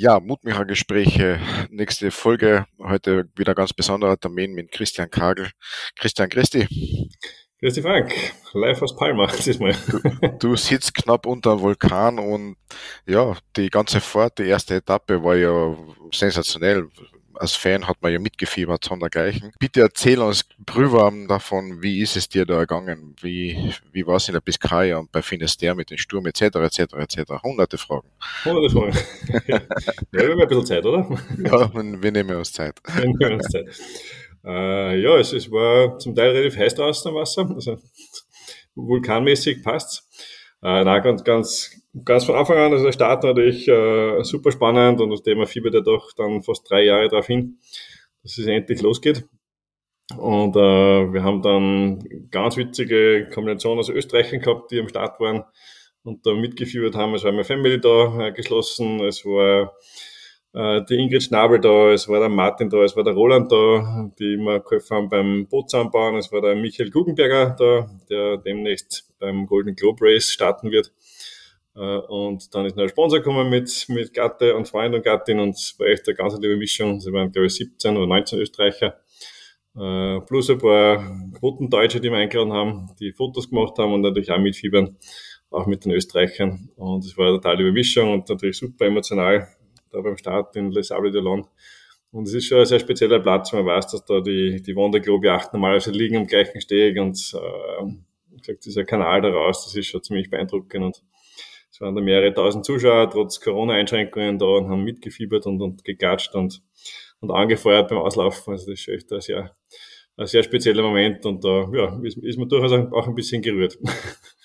Ja, Mutmachergespräche, nächste Folge. Heute wieder ganz besonderer Termin mit Christian Kagel. Christian Christi. Christi Frank, live aus Palma diesmal. Du, du sitzt knapp unter einem Vulkan und ja, die ganze Fahrt, die erste Etappe war ja sensationell als Fan hat man ja mitgefiebert, sondergleichen. Bitte erzähl uns brühwarm davon, wie ist es dir da ergangen? Wie, wie war es in der Biskaya und bei Finisterre mit dem Sturm etc. etc. etc. Hunderte Fragen. Hunderte Fragen. ja, wir haben ein bisschen Zeit, oder? Ja, wir nehmen uns Zeit. Wir nehmen uns Zeit. Äh, ja, es, es war zum Teil relativ heiß draußen am Wasser, also vulkanmäßig passt's. Äh, na, ganz, ganz, ganz von Anfang an, also der Start natürlich äh, super spannend und das Thema fiebert ja doch dann fast drei Jahre darauf hin, dass es endlich losgeht. Und äh, wir haben dann ganz witzige Kombination aus Österreichern gehabt, die am Start waren und da mitgeführt haben. Es war meine Family da äh, geschlossen, es war die Ingrid Schnabel da, es war der Martin da, es war der Roland da, die immer geholfen haben beim Bootsanbauen, es war der Michael Guggenberger da, der demnächst beim Golden Globe Race starten wird. Äh, und dann ist noch ein Sponsor gekommen mit, mit Gatte und Freund und Gattin und es war echt eine ganz liebe Mischung. Sie waren, glaube ich, 17 oder 19 Österreicher. Äh, plus ein paar Quotendeutsche, die wir eingeladen haben, die Fotos gemacht haben und natürlich auch mitfiebern, auch mit den Österreichern. Und es war eine total liebe Mischung und natürlich super emotional da beim Start in Les Sables d'Olonne. Und es ist schon ein sehr spezieller Platz, man weiß, dass da die, die Wanderglobe-Yachten normalerweise liegen am gleichen Steg und äh, gesagt, dieser Kanal daraus, das ist schon ziemlich beeindruckend. Und es waren da mehrere tausend Zuschauer, trotz Corona-Einschränkungen da und haben mitgefiebert und, und gegatscht und, und angefeuert beim Auslaufen. Also das ist echt ein sehr, ein sehr spezieller Moment und da ja, ist, ist man durchaus auch ein bisschen gerührt.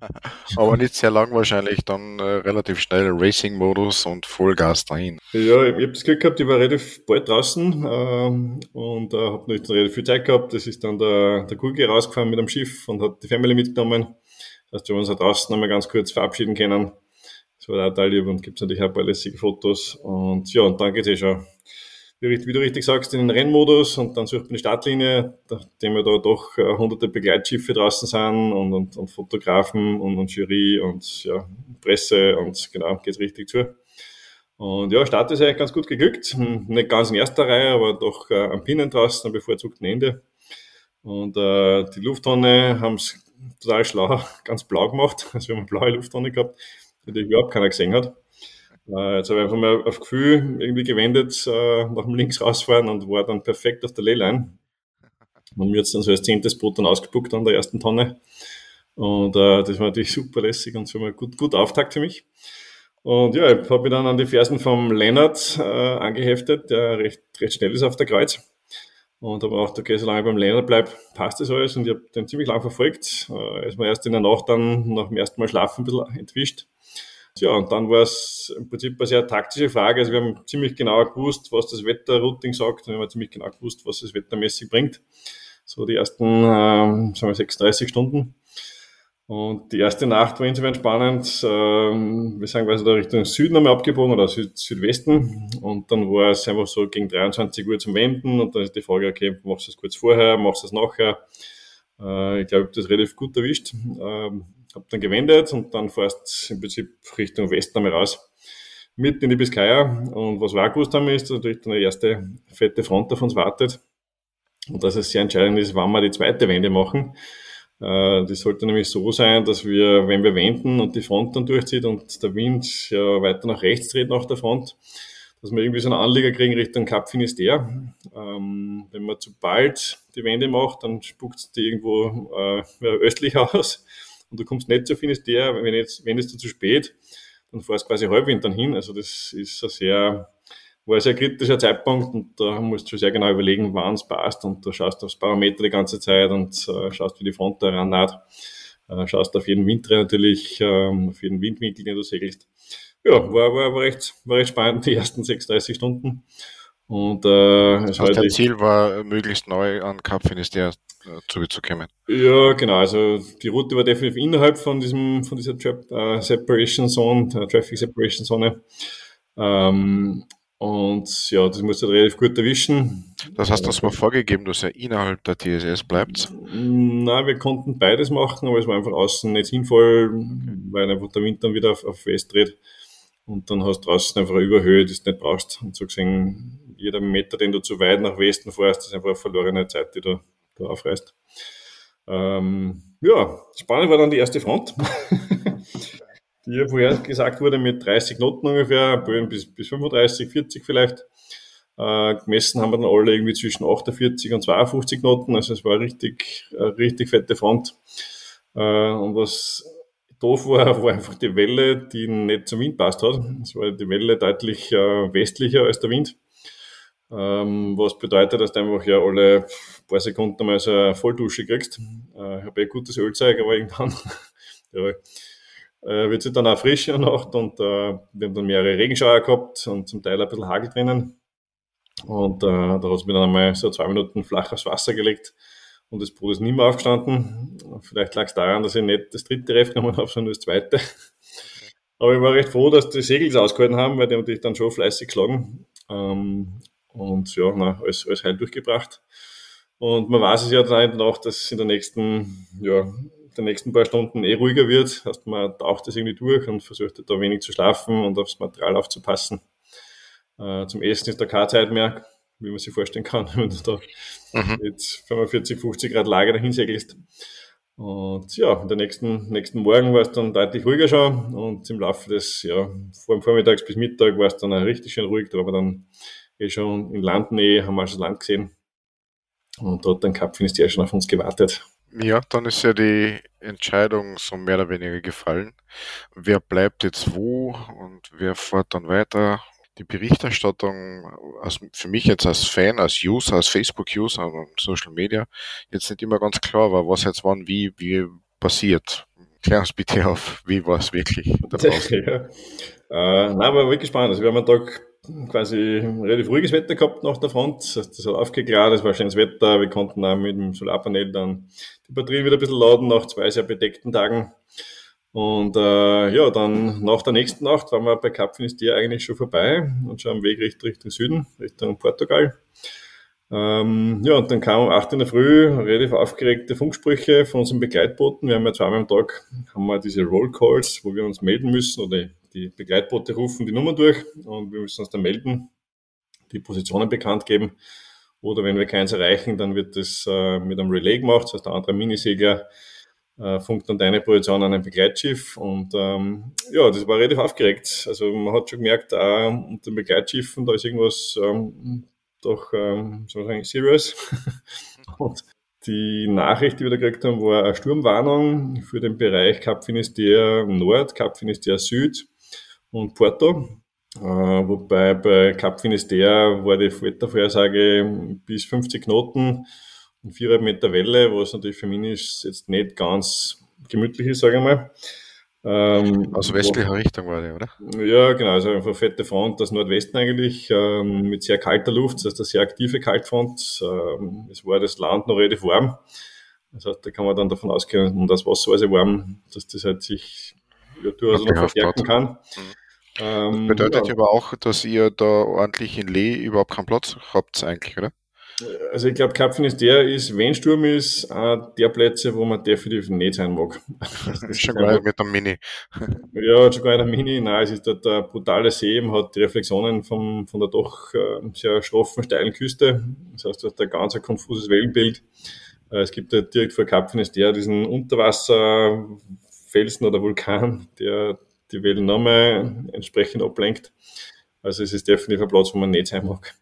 Aber nicht sehr lang wahrscheinlich, dann äh, relativ schnell Racing-Modus und Vollgas dahin. Ja, ich, ich habe das Glück gehabt, ich war relativ bald draußen ähm, und äh, habe nicht relativ viel Zeit gehabt. Das ist dann der, der Gurke rausgefahren mit dem Schiff und hat die Family mitgenommen. Das heißt, wir haben uns auch draußen einmal ganz kurz verabschieden können. Das war total lieb und gibt natürlich auch ein paar lässige Fotos. Und ja, und dann geht es eh schon wie, du richtig sagst, in den Rennmodus und dann sucht man die Startlinie, nachdem wir da doch äh, hunderte Begleitschiffe draußen sind und, und, und Fotografen und, und, Jury und ja, Presse und genau, geht's richtig zu. Und ja, Start ist eigentlich ganz gut geglückt. Hm, nicht ganz in erster Reihe, aber doch äh, am Pinnen draußen, am bevorzugten Ende. Und äh, die Lufttonne haben es total schlau, ganz blau gemacht. Also wir haben eine blaue Lufttonne gehabt, die überhaupt keiner gesehen hat. Äh, jetzt habe ich einfach mal auf Gefühl irgendwie gewendet, äh, nach dem links rausfahren und war dann perfekt auf der Leyline. Und mir jetzt dann so als zehntes Boot dann ausgebuckt an der ersten Tonne. Und äh, das war natürlich super lässig und so mal gut, gut Auftakt für mich. Und ja, ich habe mich dann an die Fersen vom Lennart äh, angeheftet, der recht, recht schnell ist auf der Kreuz. Und habe auch, okay, solange ich beim Lennart bleibe, passt das alles. Und ich habe den ziemlich lang verfolgt. Äh, ist mir erst in der Nacht dann nach dem ersten Mal schlafen ein bisschen entwischt. Ja, und dann war es im Prinzip eine sehr taktische Frage. Also wir haben ziemlich genau gewusst, was das Wetterrouting sagt und wir haben ziemlich genau gewusst, was es wettermäßig bringt. So die ersten, ähm, sagen wir, 36 Stunden. Und die erste Nacht war insofern spannend. Ähm, wir sind da Richtung Süden einmal abgebogen oder Süd Südwesten. Und dann war es einfach so gegen 23 Uhr zum Wenden. Und dann ist die Frage, okay, machst du es kurz vorher, machst du es nachher? Äh, ich glaube, ich habe das relativ gut erwischt. Ähm, habe dann gewendet und dann fährst im Prinzip Richtung Westen einmal raus, mitten in die Biskaya. Und was wir auch gewusst haben, ist, dass natürlich dann eine erste fette Front auf uns wartet. Und dass es sehr entscheidend ist, wann wir die zweite Wende machen. Äh, das sollte nämlich so sein, dass wir, wenn wir wenden und die Front dann durchzieht und der Wind ja weiter nach rechts dreht nach der Front, dass wir irgendwie so einen Anleger kriegen Richtung Cap Finisterre. Ähm, wenn man zu bald die Wende macht, dann spuckt die irgendwo äh, östlich aus und du kommst nicht zu Finisterre, wenn jetzt, wenn es zu spät, dann fährst du quasi Halbwind dann hin. Also das ist ein sehr, war ein sehr kritischer Zeitpunkt und da musst du schon sehr genau überlegen, wann es passt und du schaust aufs Parameter die ganze Zeit und äh, schaust, wie die Front da rannaht. Äh, schaust auf jeden Winddreh natürlich, ähm, auf jeden Windwinkel, den du segelst. Ja, war, war, war, recht, war recht spannend, die ersten 36 Stunden. Und äh, das heißt, dein Ziel war, möglichst neu an Cap Finisterre zurückzukommen. Ja, genau. Also die Route war definitiv innerhalb von diesem, von dieser Tra uh, Separation Zone, der Traffic Separation Zone. Ähm, und ja, das musst du relativ gut erwischen. Das heißt, das war vorgegeben, dass er innerhalb der TSS bleibt? Nein, wir konnten beides machen, aber es war einfach außen nicht sinnvoll, weil einfach der Wind dann wieder auf, auf West dreht. und dann hast du draußen einfach eine Überhöhe, die du nicht brauchst. Und so gesehen, jeder Meter, den du zu weit nach Westen fährst, ist einfach eine verlorene Zeit, die du da aufreißt. Ähm, ja, spannend war dann die erste Front. die vorher gesagt wurde mit 30 Knoten ungefähr, bis, bis 35, 40 vielleicht. Äh, gemessen haben wir dann alle irgendwie zwischen 48 und 52 Knoten, also es war richtig, eine richtig fette Front. Äh, und was doof war, war einfach die Welle, die nicht zum Wind passt hat. Es war die Welle deutlich äh, westlicher als der Wind. Ähm, was bedeutet, dass du einfach ja alle paar Sekunden mal so eine Volldusche kriegst. Äh, ich habe eh gutes Ölzeug, aber irgendwann ja, äh, wird es dann auch frisch in der Nacht und äh, wir haben dann mehrere Regenschauer gehabt und zum Teil ein bisschen Hagel drinnen. Und äh, da hat es mir dann einmal so zwei Minuten flach aufs Wasser gelegt und das Brot ist nicht mehr aufgestanden. Vielleicht lag es daran, dass ich nicht das dritte Ref genommen habe, sondern das zweite. Aber ich war recht froh, dass die Segel es ausgehalten haben, weil die haben dich dann schon fleißig geschlagen. Ähm, und ja, na, alles, alles heil durchgebracht. Und man weiß es ja dann auch, dass es in der nächsten, ja, den nächsten paar Stunden eh ruhiger wird. Heißt, man taucht das irgendwie durch und versucht da wenig zu schlafen und aufs Material aufzupassen. Äh, zum Essen ist da keine Zeit mehr, wie man sich vorstellen kann, wenn du da mhm. mit 45, 50 Grad Lager dahin segelst. Und ja, in der nächsten, nächsten Morgen war es dann deutlich ruhiger schon und im Laufe des, ja, vor dem Vormittags bis Mittag war es dann auch richtig schön ruhig. Da war man dann eh schon in Landnähe, haben wir schon das Land gesehen. Und dort dann Cup Finisterre schon auf uns gewartet. Ja, dann ist ja die Entscheidung so mehr oder weniger gefallen. Wer bleibt jetzt wo und wer fährt dann weiter? Die Berichterstattung als, für mich jetzt als Fan, als User, als Facebook-User und Social Media jetzt nicht immer ganz klar war, was jetzt wann wie, wie passiert. Klär uns bitte auf, wie war es wirklich? ja. Äh, nein, war wirklich spannend. Also wir haben einen Tag quasi relativ ruhiges Wetter gehabt nach der Front. Das hat aufgeklärt, es war schönes Wetter. Wir konnten auch mit dem Solarpanel dann die Batterien wieder ein bisschen laden nach zwei sehr bedeckten Tagen. Und äh, ja, dann nach der nächsten Nacht waren wir bei Cap Finisterre eigentlich schon vorbei und schon am Weg Richtung, Süden, Richtung Portugal. Ähm, ja, und dann kam um 8 in der Früh relativ aufgeregte Funksprüche von unseren Begleitbooten. Wir haben ja zweimal am Tag haben wir diese Roll Calls, wo wir uns melden müssen oder die Begleitboote rufen die Nummer durch und wir müssen uns dann melden, die Positionen bekannt geben. Oder wenn wir keins erreichen, dann wird das äh, mit einem Relay gemacht, das heißt der andere Minisegler äh, funkt dann deine Position an ein Begleitschiff und ähm, ja, das war relativ aufgeregt. Also man hat schon gemerkt, auch unter den Begleitschiffen, da ist irgendwas ähm, doch, ähm, soll man sagen, serious. und die Nachricht, die wir da gekriegt haben, war eine Sturmwarnung für den Bereich Cap Finisterre Nord, Cap Finisterre Süd und Porto. Äh, wobei bei Cap Finisterre war die Wettervorhersage bis 50 Knoten und 4,5 Meter Welle, was natürlich für mich jetzt nicht ganz gemütlich ist, sage ich mal. Ähm, Aus westlicher wo, Richtung war der, oder? Ja, genau, also einfach fette Front, das Nordwesten eigentlich, ähm, mit sehr kalter Luft, das heißt eine sehr aktive Kaltfront. Ähm, es war das Land noch relativ warm. Das heißt, da kann man dann davon ausgehen, und das Wasser war sehr warm, dass das halt sich ja, durchaus noch verstärken kann. Mhm. Ähm, bedeutet ja. aber auch, dass ihr da ordentlich in Lee überhaupt keinen Platz habt eigentlich, oder? Also ich glaube, Kapfen ist der, ist, wenn Sturm ist, auch der Plätze, wo man definitiv nicht sein mag. schon geil mit dem Mini. ja, schon geil der Mini. Nein, es ist dort der brutale See, man hat die Reflexionen vom, von der doch äh, sehr schroffen, steilen Küste. Das heißt, du hast ein ganz ein konfuses Wellenbild. Äh, es gibt direkt vor Kapfen ist der diesen Unterwasserfelsen oder Vulkan, der die Wellen nochmal entsprechend ablenkt. Also es ist definitiv ein Platz, wo man nicht sein mag.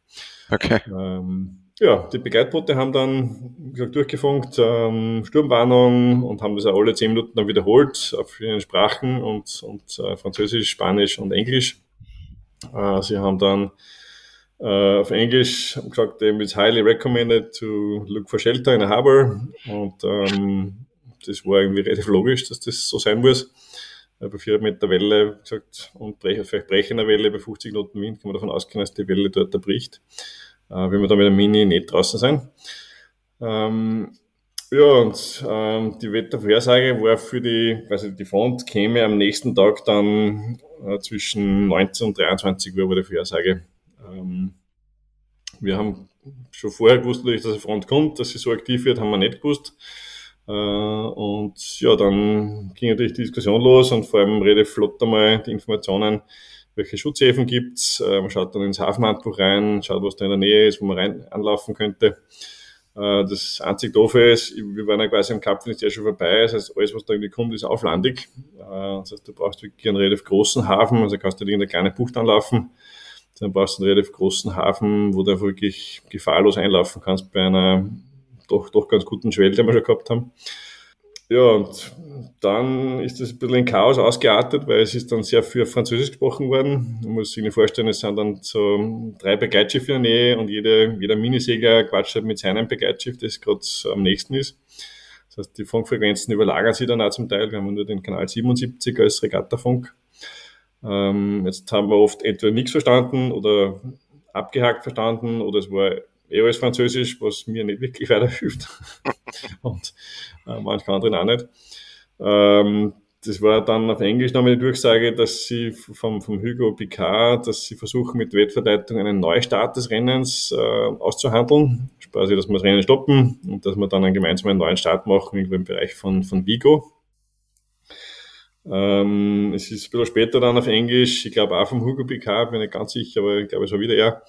Okay. Ähm, ja, die Begleitboote haben dann wie gesagt, durchgefunkt, ähm, Sturmwarnung und haben das auch alle zehn Minuten dann wiederholt auf ihren Sprachen und, und äh, Französisch, Spanisch und Englisch. Äh, sie haben dann äh, auf Englisch gesagt, it's highly recommended to look for shelter in a harbor und ähm, das war irgendwie relativ logisch, dass das so sein muss. Äh, bei 4 Meter Welle gesagt, und vielleicht brechender Welle bei 50 Knoten Wind kann man davon ausgehen, dass die Welle dort erbricht äh, wenn wir da mit dem Mini nicht draußen sind. Ähm, ja, und ähm, die Wettervorhersage war für die, also die Front käme am nächsten Tag dann äh, zwischen 19 und 23 Uhr war die Vorhersage. Ähm, wir haben schon vorher gewusst, dass die Front kommt, dass sie so aktiv wird, haben wir nicht gewusst. Äh, und ja, dann ging natürlich die Diskussion los und vor allem relativ flott einmal die Informationen, welche Schutzhäfen gibt's. Äh, man schaut dann ins Hafenhandbuch rein, schaut, was da in der Nähe ist, wo man rein anlaufen könnte. Äh, das einzig Doofe ist, wir waren ja quasi am Kap ist ja schon vorbei. Das heißt, alles, was da irgendwie kommt, ist auflandig. Das heißt, du brauchst wirklich einen relativ großen Hafen, also kannst du in eine kleine Bucht anlaufen. Dann brauchst du einen relativ großen Hafen, wo du wirklich gefahrlos einlaufen kannst bei einer doch, doch ganz guten Schwelle, die wir schon gehabt haben. Ja, und dann ist das ein bisschen in Chaos ausgeartet, weil es ist dann sehr viel Französisch gesprochen worden. Man muss sich nicht vorstellen, es sind dann so drei Begleitschiffe in der Nähe und jede, jeder Minisegler quatscht halt mit seinem Begleitschiff, das gerade am nächsten ist. Das heißt, die Funkfrequenzen überlagern sich dann auch zum Teil. Wir haben nur den Kanal 77 als Regattafunk. Ähm, jetzt haben wir oft entweder nichts verstanden oder abgehakt verstanden oder es war eh alles Französisch, was mir nicht wirklich weiterhilft. und äh, manche anderen auch nicht. Ähm, das war dann auf Englisch nochmal die Durchsage, dass sie vom, vom Hugo Picard, dass sie versuchen, mit Wettverteidigung einen Neustart des Rennens äh, auszuhandeln. Quasi, dass wir das Rennen stoppen und dass wir dann einen gemeinsamen neuen Start machen, im Bereich von, von Vigo. Ähm, es ist ein bisschen später dann auf Englisch, ich glaube auch vom Hugo Picard, bin nicht ganz sicher, aber ich glaube, es war wieder er,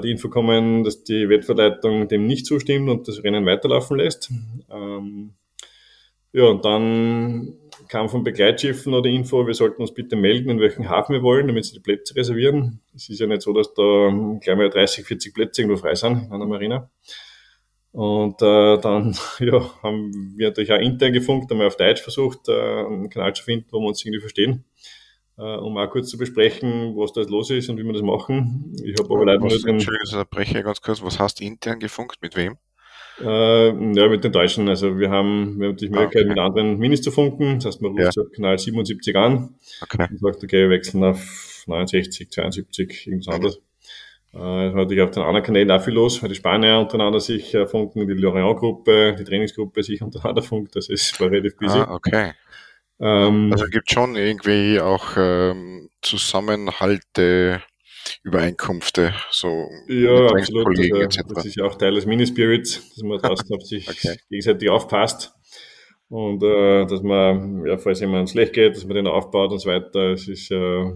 die Info kommen, dass die Wettverleitung dem nicht zustimmt und das Rennen weiterlaufen lässt. Ähm, ja, und dann kam von Begleitschiffen noch die Info, wir sollten uns bitte melden, in welchen Hafen wir wollen, damit sie die Plätze reservieren. Es ist ja nicht so, dass da gleich mal 30, 40 Plätze irgendwo frei sind in einer Marina. Und äh, dann ja, haben wir natürlich auch intern gefunkt, haben wir auf Deutsch versucht, äh, einen Kanal zu finden, wo wir uns irgendwie verstehen äh, um auch kurz zu besprechen, was da los ist und wie wir das machen. Ich habe aber leider nur drin. Entschuldigung, ich breche ganz kurz. Was hast du intern gefunkt? Mit wem? Äh, ja, mit den Deutschen. Also wir haben, wir haben die Möglichkeit, ah, okay. mit anderen Minis zu funken. Das heißt, man ruft ja. Kanal 77 an okay. und sagt, okay, wir wechseln auf 69, 72, irgendwas anderes. Äh, natürlich auf den anderen Kanälen auch viel los, weil die Spanier untereinander sich äh, funken, die Lorient-Gruppe, die Trainingsgruppe sich untereinander funkt. Das ist war relativ busy. Ah, okay. Ähm, also gibt schon irgendwie auch ähm, Zusammenhalte, Übereinkünfte, so ja, absolut. Also, das ist ja auch Teil des Minispirits, dass man draußen auf sich okay. gegenseitig aufpasst und äh, dass man, ja, falls jemand schlecht geht, dass man den aufbaut und so weiter. Es ist äh,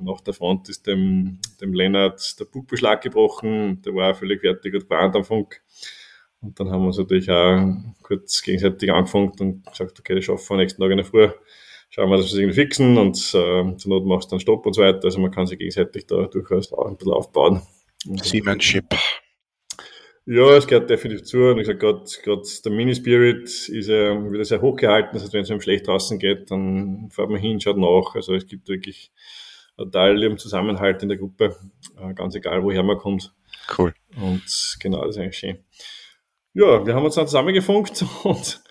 nach der Front ist dem, dem Lennart der Bugbeschlag gebrochen, der war völlig fertig und gewarnt am Funk. Und dann haben wir uns natürlich auch kurz gegenseitig angefangen und gesagt, okay, das schaffen wir nächsten Tag in der Früh. Schauen wir, dass wir es irgendwie fixen und äh, zur Not machst du dann Stopp und so weiter. Also man kann sich gegenseitig da durchaus auch ein bisschen aufbauen. Seamanship. Ja, es gehört definitiv zu. Und ich sage, gerade der Mini-Spirit ist ja wieder sehr hoch gehalten. Das heißt, wenn es einem schlecht draußen geht, dann fährt man hin, schaut nach. Also es gibt wirklich einen Teil im Zusammenhalt in der Gruppe, äh, ganz egal, woher man kommt. Cool. Und genau, das ist eigentlich schön ja, wir haben uns dann zusammengefunkt und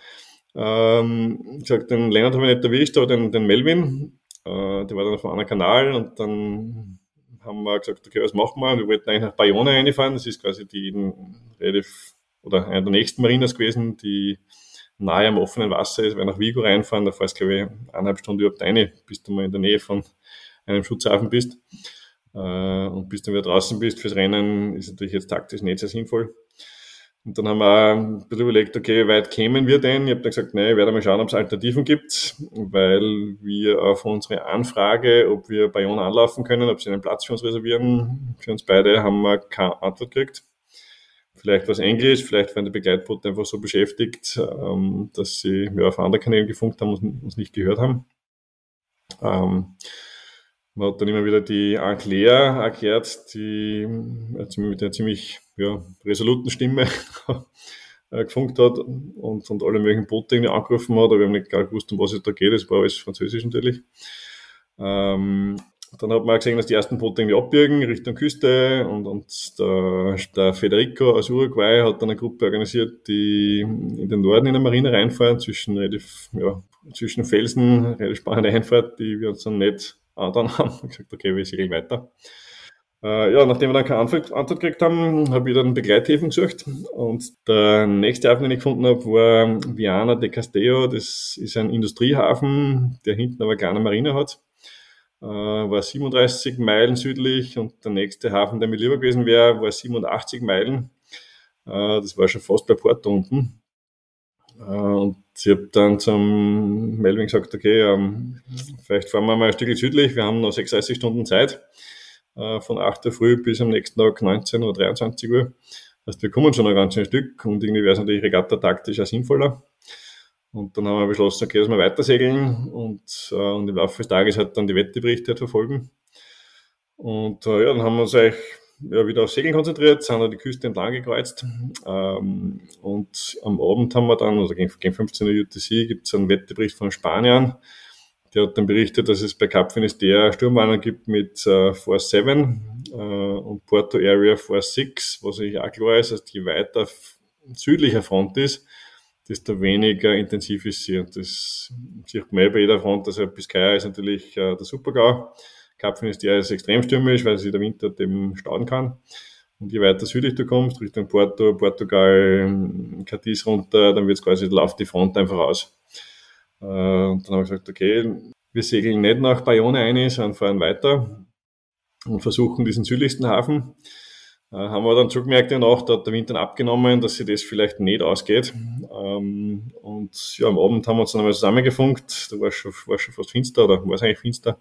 ähm, gesagt, den Lennart habe ich nicht erwischt, aber den, den Melvin, äh, der war dann auf einem anderen Kanal und dann haben wir gesagt, okay, was machen wir? Wir wollten eigentlich nach Bayonne reinfahren, das ist quasi die relativ, oder eine der nächsten Marinas gewesen, die nahe am offenen Wasser ist, weil nach Vigo reinfahren, da fährst glaube ich eineinhalb Stunden überhaupt rein, bis du mal in der Nähe von einem Schutzhafen bist. Äh, und bis du wieder draußen bist fürs Rennen, ist natürlich jetzt taktisch nicht sehr sinnvoll. Und dann haben wir ein bisschen überlegt, okay, wie weit kämen wir denn? Ich habe dann gesagt, nee, ich werde mal schauen, ob es Alternativen gibt, weil wir auf unsere Anfrage, ob wir bei Ion anlaufen können, ob sie einen Platz für uns reservieren, für uns beide, haben wir keine Antwort gekriegt. Vielleicht was Englisch, vielleicht waren die Begleitboote einfach so beschäftigt, ähm, dass sie ja, auf anderen Kanälen gefunkt haben und uns nicht gehört haben. Ähm, man hat dann immer wieder die Anne erklärt, die mit einer ziemlich ja, resoluten Stimme äh, gefunkt hat und, und alle möglichen Boote irgendwie angerufen hat, aber wir haben nicht gar gewusst, um was es da geht. Das war alles Französisch natürlich. Ähm, dann hat man gesehen, dass die ersten Boote irgendwie abbiegen Richtung Küste und, und der, der Federico aus Uruguay hat dann eine Gruppe organisiert, die in den Norden in der Marine reinfahren, zwischen ja, zwischen Felsen, relativ spannende Einfahrt, die wir uns dann nicht dann haben gesagt, okay, wir segeln weiter. Äh, ja, nachdem wir dann keine Antwort, Antwort gekriegt haben, habe ich dann Begleithäfen gesucht. Und der nächste Hafen, den ich gefunden habe, war Viana de Castello. Das ist ein Industriehafen, der hinten aber keine Marine hat. Äh, war 37 Meilen südlich und der nächste Hafen, der mir lieber gewesen wäre, war 87 Meilen. Äh, das war schon fast bei Porto unten. Äh, und ich habe dann zum Melvin gesagt, okay, ähm, vielleicht fahren wir mal ein Stück südlich, wir haben noch 36 Stunden Zeit, von 8 Uhr früh bis am nächsten Tag 19 oder 23 Uhr. Das heißt, wir kommen schon ein ganzes Stück und irgendwie wäre es natürlich Regatta taktisch auch sinnvoller. Und dann haben wir beschlossen, okay, dass wir weiter segeln und, äh, und im Laufe des Tages halt dann die Wetteberichte halt verfolgen. Und äh, ja, dann haben wir uns eigentlich ja, wieder auf Segeln konzentriert, sind an die Küste entlang gekreuzt. Ähm, und am Abend haben wir dann, also gegen, gegen 15 Uhr UTC, gibt es einen Wettebericht von Spaniern. Der hat dann berichtet, dass es bei Cap Finisterre Sturmwarner gibt mit äh, Force 7 äh, und Porto Area Force 6, was ich auch klar ist, dass je weiter südlicher Front ist, desto weniger intensiv ist sie. Und das sieht man eh bei jeder Front. Also Biscaya ist natürlich äh, der Supergau. Kapfen ist der ist extrem stürmisch, weil sich der Winter dem stauen kann. Und je weiter südlich du kommst, Richtung Porto, Portugal, Cadiz runter, dann wird es quasi, läuft die Front einfach aus. Äh, und dann habe ich gesagt, okay, wir segeln nicht nach Bayonne ein, sondern fahren weiter und versuchen diesen südlichsten Hafen. Äh, haben wir dann zugemerkt Nacht, da hat der Wind dann abgenommen, dass sich das vielleicht nicht ausgeht. Ähm, und ja, am Abend haben wir uns dann einmal zusammengefunkt, da war schon, war schon fast finster, oder war es eigentlich finster.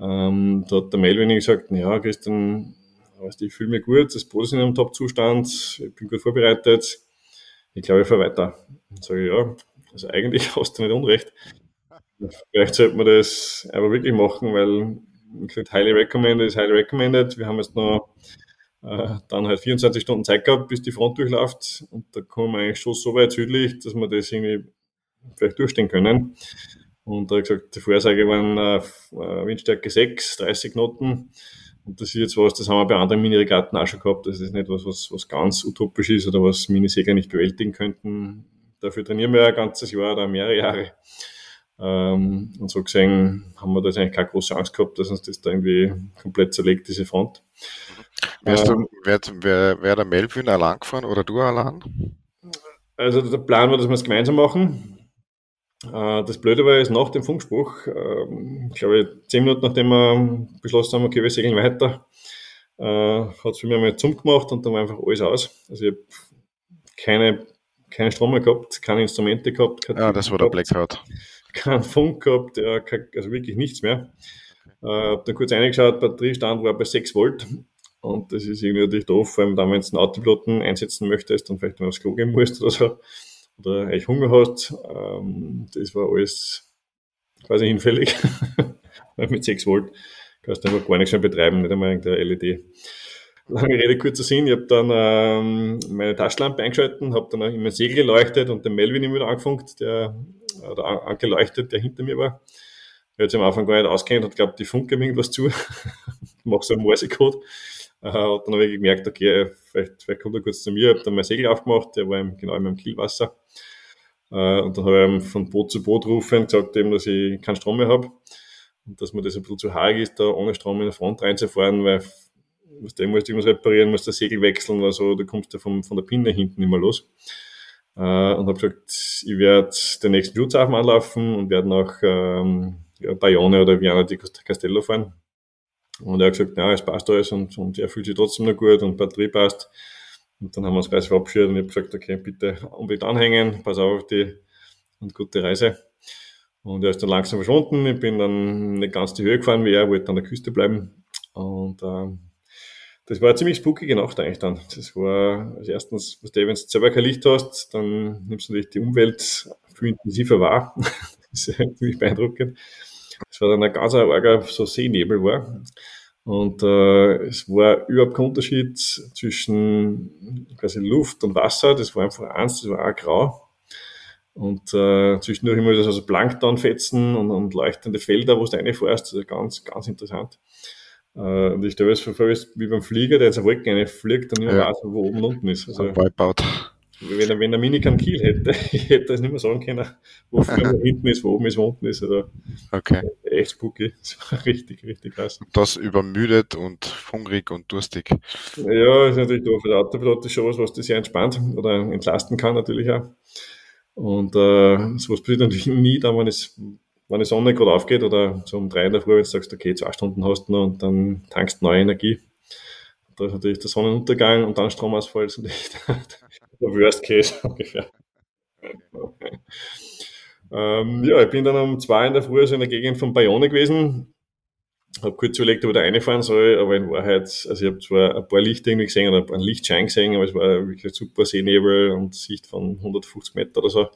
Ähm, da hat der Melvin gesagt, ja, Christian, weißt, ich fühle mich gut, das Boot ist in einem Top-Zustand, ich bin gut vorbereitet, ich glaube, ich fahre weiter. Dann sage ich, ja, also eigentlich hast du nicht Unrecht. Vielleicht sollte man das aber wirklich machen, weil gesagt, highly recommended ist highly recommended. Wir haben jetzt noch äh, dann halt 24 Stunden Zeit gehabt, bis die Front durchläuft. Und da kommen wir eigentlich schon so weit südlich, dass wir das irgendwie vielleicht durchstehen können. Und da ich gesagt, die Vorhersage waren äh, äh Windstärke 6, 30 Knoten. Und das ist jetzt was, das haben wir bei anderen Mini-Regatten auch schon gehabt. Das ist nicht was, was, was ganz utopisch ist oder was Minisegler nicht bewältigen könnten. Dafür trainieren wir ja ein ganzes Jahr oder mehrere Jahre. Ähm, und so gesehen haben wir da eigentlich keine große Angst gehabt, dass uns das da irgendwie komplett zerlegt, diese Front. Wärst ähm, du, wär, wär, wär der Melvin allein gefahren oder du allein? Also der Plan war, dass wir es gemeinsam machen. Äh, das Blöde war jetzt nach dem Funkspruch, ähm, ich glaube, zehn Minuten nachdem wir beschlossen haben, okay, wir segeln weiter, äh, hat es für mich einmal Zum gemacht und dann war einfach alles aus. Also ich habe keine, keinen Strom mehr gehabt, keine Instrumente gehabt. Ja, das war der Blackout. Kein Funk gehabt, ja, also wirklich nichts mehr. Äh, habe dann kurz reingeschaut, Batteriestand war bei 6 Volt und das ist irgendwie natürlich doof, vor allem dann, wenn du einen Autopiloten einsetzen möchtest und vielleicht noch aufs Klo gehen musst oder so, oder echt Hunger hast. Ähm, das war alles quasi hinfällig. Weil mit 6 Volt kannst du einfach gar nichts mehr betreiben, nicht einmal irgendeine LED. Lange Rede, kurzer Sinn. Ich habe dann ähm, meine Taschenlampe eingeschalten, habe dann auch immer Segel geleuchtet und den Melvin immer wieder angefunkt, der, oder angeleuchtet, der hinter mir war. Er hat sich am Anfang gar nicht auskennt und glaubt, die funke irgendwas zu. Mach so einen Morsecode. Äh, und dann habe ich gemerkt, okay, vielleicht, vielleicht kommt er kurz zu mir, habe dann mein Segel aufgemacht, der war genau in meinem Kielwasser. Äh, und dann habe ich von Boot zu Boot rufen und gesagt, eben, dass ich keinen Strom mehr habe und dass mir das ein bisschen zu haarig ist, da ohne Strom in der Front reinzufahren, weil du musst irgendwas reparieren, musst das Segel wechseln oder so, du kommst ja vom, von der Pinne hinten immer los. Äh, und habe gesagt, ich werde den nächsten Schutzhafen anlaufen und werde nach ähm, ja, Bayonne oder Viana di Castello fahren. Und er hat gesagt, ja, es passt alles und, und er fühlt sich trotzdem noch gut und Batterie passt. Und dann haben wir uns gleich verabschiedet und ich habe gesagt, okay, bitte unbedingt anhängen, pass auf die und gute Reise. Und er ist dann langsam verschwunden. Ich bin dann nicht ganz die Höhe gefahren wie er, wollte an der Küste bleiben. Und äh, das war eine ziemlich spookige Nacht eigentlich dann. Das war also erstens, was du, wenn du selber kein Licht hast, dann nimmst du natürlich die Umwelt viel intensiver wahr. das ist ziemlich beeindruckend. Es war dann ein ganz arger so Seenebel war. Und äh, es war überhaupt kein Unterschied zwischen quasi Luft und Wasser. Das war einfach eins, das war auch grau. Und äh, zwischendurch immer das also Planktonfetzen und, und leuchtende Felder, wo du reinfährst. Das ist ganz, ganz interessant. Äh, und ich stelle das vor, wie beim Flieger, der jetzt eine Wolke reinfliegt und nicht mehr ja. weiß, wo oben und unten ist. Also, Wipeout. Wenn er, wenn er Mini keinen Kiel hätte, ich hätte das nicht mehr sagen können, wo hinten ist, wo oben ist, wo unten ist. Oder okay. Echt spooky. Das war richtig, richtig krass. Das übermüdet und hungrig und durstig. Ja, ist natürlich doof. Der Autopilot ist schon was, was dich sehr entspannt oder entlasten kann natürlich auch. Und äh, sowas passiert natürlich nie, dann, wenn, es, wenn die Sonne gerade aufgeht oder so um drei in der Früh, wenn du sagst, okay, zwei Stunden hast du noch und dann tankst neue Energie. Da ist natürlich der Sonnenuntergang und dann Stromausfall ist natürlich der Worst Case ungefähr. ähm, ja, ich bin dann um zwei in der Früh so in der Gegend von Bayonne gewesen. Habe kurz überlegt, ob ich da reinfahren soll, aber in Wahrheit, also ich habe zwar ein paar Lichter irgendwie gesehen oder einen Lichtschein gesehen, aber es war wirklich super Seenebel und Sicht von 150 Meter oder so.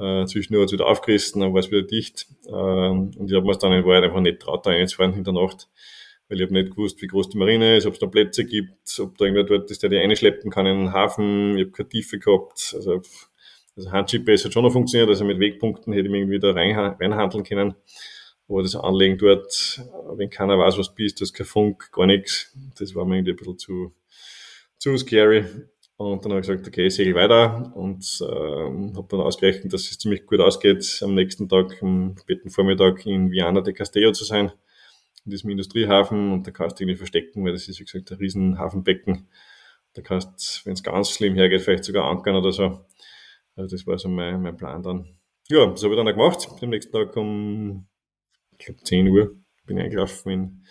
Äh, zwischendurch hat es wieder aufgerissen, dann war es wieder dicht. Ähm, und ich habe mir dann in Wahrheit einfach nicht traut, da reinzufahren in der Nacht, weil ich habe nicht gewusst, wie groß die Marine ist, ob es da Plätze gibt, ob da irgendwer dort ist, der die einschleppen kann in den Hafen. Ich habe keine Tiefe gehabt. Also, also Hand-GPS hat schon noch funktioniert, also mit Wegpunkten hätte ich mich irgendwie da rein, reinhandeln können. Aber das Anlegen dort, wenn keiner weiß, was bist, das ist kein Funk, gar nichts, das war mir irgendwie ein bisschen zu, zu scary. Und dann habe ich gesagt, okay, ich segel weiter und ähm, habe dann ausgerechnet, dass es ziemlich gut ausgeht, am nächsten Tag, am späten Vormittag in Viana de Castello zu sein, in diesem Industriehafen und da kannst du irgendwie verstecken, weil das ist, wie gesagt, ein riesen Hafenbecken. Da kannst, wenn es ganz schlimm hergeht, vielleicht sogar ankern oder so. Also das war so mein, mein Plan dann. Ja, das habe ich dann auch gemacht. Am nächsten Tag um, ich glaube, 10 Uhr bin ich eingelaufen in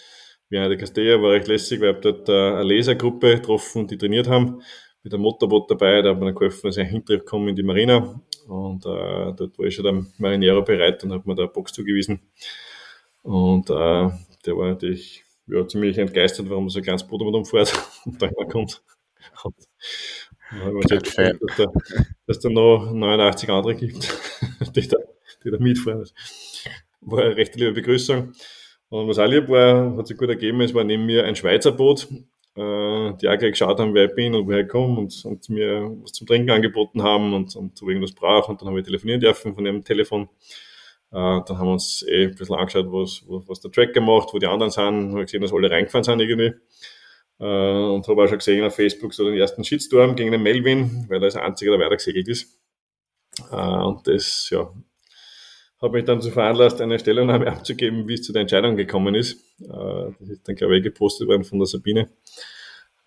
Viana de Castello, war recht lässig, weil ich dort äh, eine Lesergruppe getroffen, die trainiert haben mit einem Motorboot dabei, der hat mir dann geholfen, dass ich hinterher komme in die Marina. Und äh, dort war ich schon der Marinero bereit und hat mir da eine Box zugewiesen. Und äh, der war natürlich ja, ziemlich entgeistert, warum so ein kleines Boot damit umfährt und da kommt. Und, und dann Fan. Dass, da, dass da noch 89 andere gibt, die da, die da mitfahren. Das war eine recht liebe Begrüßung. Und was auch lieb war, hat sich gut ergeben, es war neben mir ein Schweizer Boot, äh, die auch gleich geschaut haben, wer ich bin und woher ich komme und, und mir was zum Trinken angeboten haben und, und ob ich irgendwas brauche. Und dann haben wir telefonieren dürfen von ihrem Telefon. Äh, dann haben wir uns eh ein bisschen angeschaut, was, was der Tracker macht, wo die anderen sind. Habe gesehen, dass alle reingefahren sind irgendwie. Äh, und habe auch schon gesehen auf Facebook so den ersten Shitstorm gegen den Melvin, weil er als einziger der weiter gesegelt ist. Äh, und das, ja, hat mich dann zu veranlasst, eine Stellungnahme abzugeben, wie es zu der Entscheidung gekommen ist. Äh, das ist dann, glaube ich, gepostet worden von der Sabine.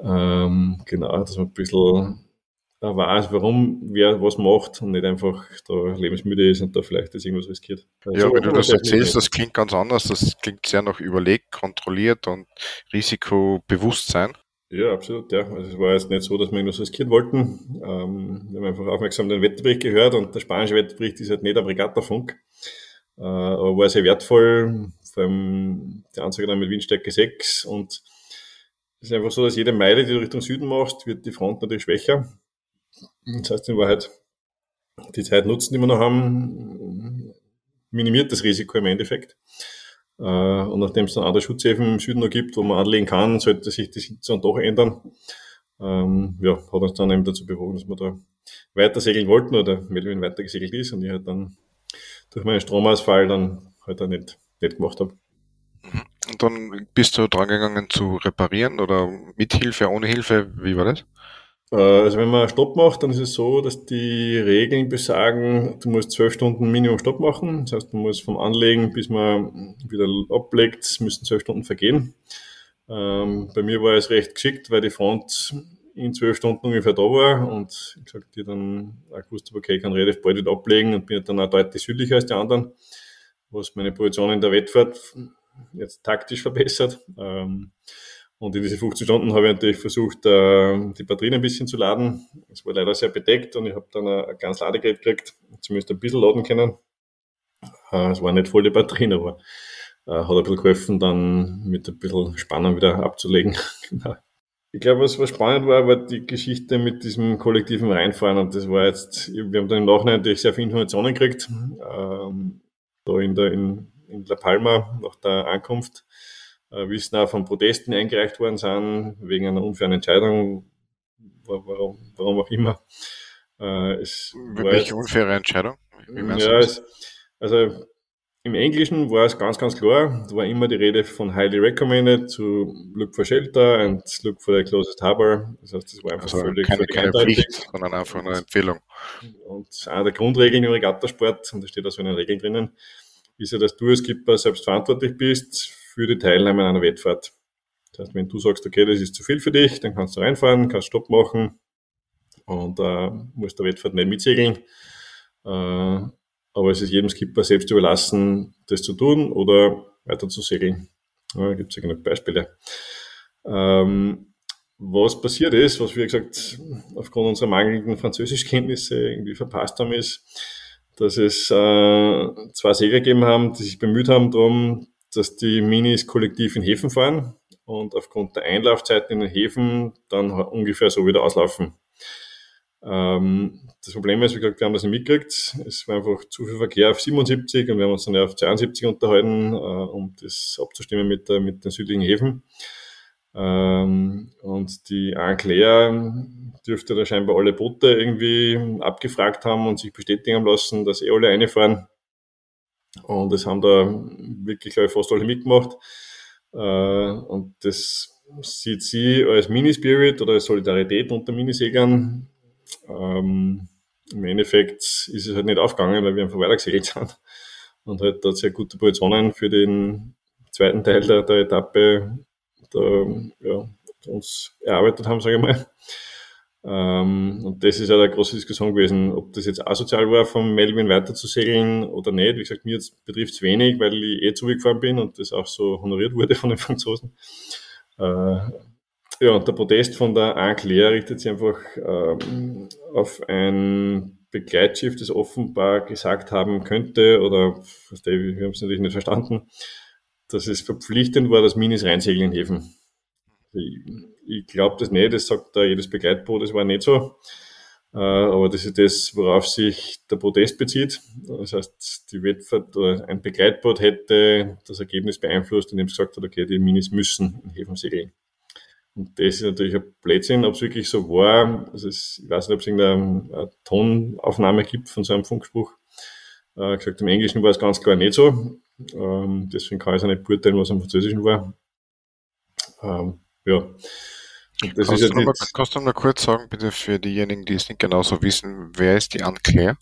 Ähm, genau, dass man ein bisschen weiß, warum wer was macht und nicht einfach da lebensmüde ist und da vielleicht das irgendwas riskiert. Also ja, wenn du das erzählst, das klingt ganz anders. Das klingt sehr noch überlegt, kontrolliert und Risikobewusstsein. Ja, absolut, ja. Also es war jetzt nicht so, dass wir irgendwas riskieren wollten. Ähm, wir haben einfach aufmerksam den Wetterbericht gehört und der spanische Wetterbericht ist halt nicht ein Regattafunk, äh, aber war sehr wertvoll, vor allem die Anzeige dann mit Windstärke 6 und es ist einfach so, dass jede Meile, die du Richtung Süden machst, wird die Front natürlich schwächer. Das heißt in Wahrheit, die Zeit nutzen, die wir noch haben, minimiert das Risiko im Endeffekt. Äh, und nachdem es dann andere Schutzhäfen im Süden noch gibt, wo man anlegen kann, sollte sich die Situation doch ändern. Ähm, ja, hat uns dann eben dazu bewogen, dass wir da weiter segeln wollten oder Melvin weiter gesegelt ist und ich halt dann durch meinen Stromausfall dann halt auch nicht, nicht gemacht habe. Und dann bist du dran gegangen zu reparieren oder mit Hilfe, ohne Hilfe? Wie war das? Äh, also wenn man Stopp macht, dann ist es so, dass die Regeln besagen, du musst zwölf Stunden Minimum Stopp machen. Das heißt, du musst vom Anlegen, bis man wieder ablegt, müssen zwölf Stunden vergehen. Ähm, bei mir war es recht geschickt, weil die Front in zwölf Stunden ungefähr da war und ich gesagt, die dann auch gewusst habe, okay, ich kann relativ bald wieder ablegen und bin dann auch deutlich südlicher als die anderen, was meine Position in der Wettfahrt jetzt taktisch verbessert. Ähm, und in diese 15 Stunden habe ich natürlich versucht, äh, die Batterien ein bisschen zu laden. Es war leider sehr bedeckt und ich habe dann ein ganz Ladegerät gekriegt, zumindest ein bisschen laden können. Äh, es waren nicht voll die Batterien, aber äh, hat ein bisschen geholfen, dann mit ein bisschen Spannung wieder abzulegen. Genau. Ich glaube, was, was spannend war, war die Geschichte mit diesem kollektiven Reinfahren. Und das war jetzt, wir haben dann im Nachhinein natürlich sehr viele Informationen gekriegt, ähm, da in, der, in, in La Palma nach der Ankunft äh, wissen auch von Protesten eingereicht worden sind, wegen einer unfairen Entscheidung, warum, warum auch immer. Äh, es Welche unfaire Entscheidung? Ja, es, also im Englischen war es ganz, ganz klar, da war immer die Rede von highly recommended zu look for shelter and look for the closest harbor. Das heißt, das war einfach also völlig, keine, völlig keine Pflicht, sondern einfach eine Empfehlung. Und eine der Grundregeln im Regattasport, und da steht auch so in den Regeln drinnen, ist ja, dass du als Skipper selbst verantwortlich bist für die Teilnahme an einer Wettfahrt. Das heißt, wenn du sagst, okay, das ist zu viel für dich, dann kannst du reinfahren, kannst Stopp machen und äh, musst der Wettfahrt nicht mitsegeln. Äh, aber es ist jedem Skipper selbst überlassen, das zu tun oder weiter zu segeln. Ja, gibt es ja genug Beispiele. Ähm, was passiert ist, was wir gesagt aufgrund unserer mangelnden Französischkenntnisse irgendwie verpasst haben, ist, dass es äh, zwei Segler gegeben haben, die sich bemüht haben darum, dass die Minis kollektiv in Häfen fahren und aufgrund der Einlaufzeiten in den Häfen dann ungefähr so wieder auslaufen. Ähm, das Problem ist, wie gesagt, wir haben das nicht mitgekriegt. Es war einfach zu viel Verkehr auf 77 und wir haben uns dann ja auf 72 unterhalten, äh, um das abzustimmen mit, der, mit den südlichen Häfen. Ähm, und die Anclair dürfte da scheinbar alle Boote irgendwie abgefragt haben und sich bestätigen haben lassen, dass eh alle reinfahren. Und das haben da wirklich, glaube ich, fast alle mitgemacht. Äh, und das sieht sie als Minispirit oder als Solidarität unter Minisegern. Ähm, Im Endeffekt ist es halt nicht aufgegangen, weil wir einfach weitergesegelt sind und halt da sehr gute Positionen für den zweiten Teil der, der Etappe da, ja, uns erarbeitet haben, sage ich mal. Ähm, und das ist ja eine große Diskussion gewesen, ob das jetzt asozial war, vom Melvin weiter zu segeln oder nicht. Wie gesagt, mir betrifft es wenig, weil ich eh zugefahren bin und das auch so honoriert wurde von den Franzosen. Äh, ja, der Protest von der Anclair richtet sich einfach ähm, auf ein Begleitschiff, das offenbar gesagt haben könnte, oder wir haben es natürlich nicht verstanden, dass es verpflichtend war, dass Minis reinsegeln in Häfen. Ich, ich glaube das nicht, das sagt da jedes Begleitboot, das war nicht so. Äh, aber das ist das, worauf sich der Protest bezieht. Das heißt, die Wettfahrt oder ein Begleitboot hätte das Ergebnis beeinflusst, indem es gesagt hat, okay, die Minis müssen in Häfen segeln. Und das ist natürlich ein Blödsinn, ob es wirklich so war. Also es, ich weiß nicht, ob es irgendeine Tonaufnahme gibt von so einem Funkspruch. Äh, gesagt, im Englischen war es ganz klar nicht so. Ähm, deswegen kann ich es auch nicht beurteilen, was am Französischen war. Ähm, ja. Das kannst, du mal, kannst du mal kurz sagen, bitte für diejenigen, die es nicht genauso wissen, wer ist die Anne Äh,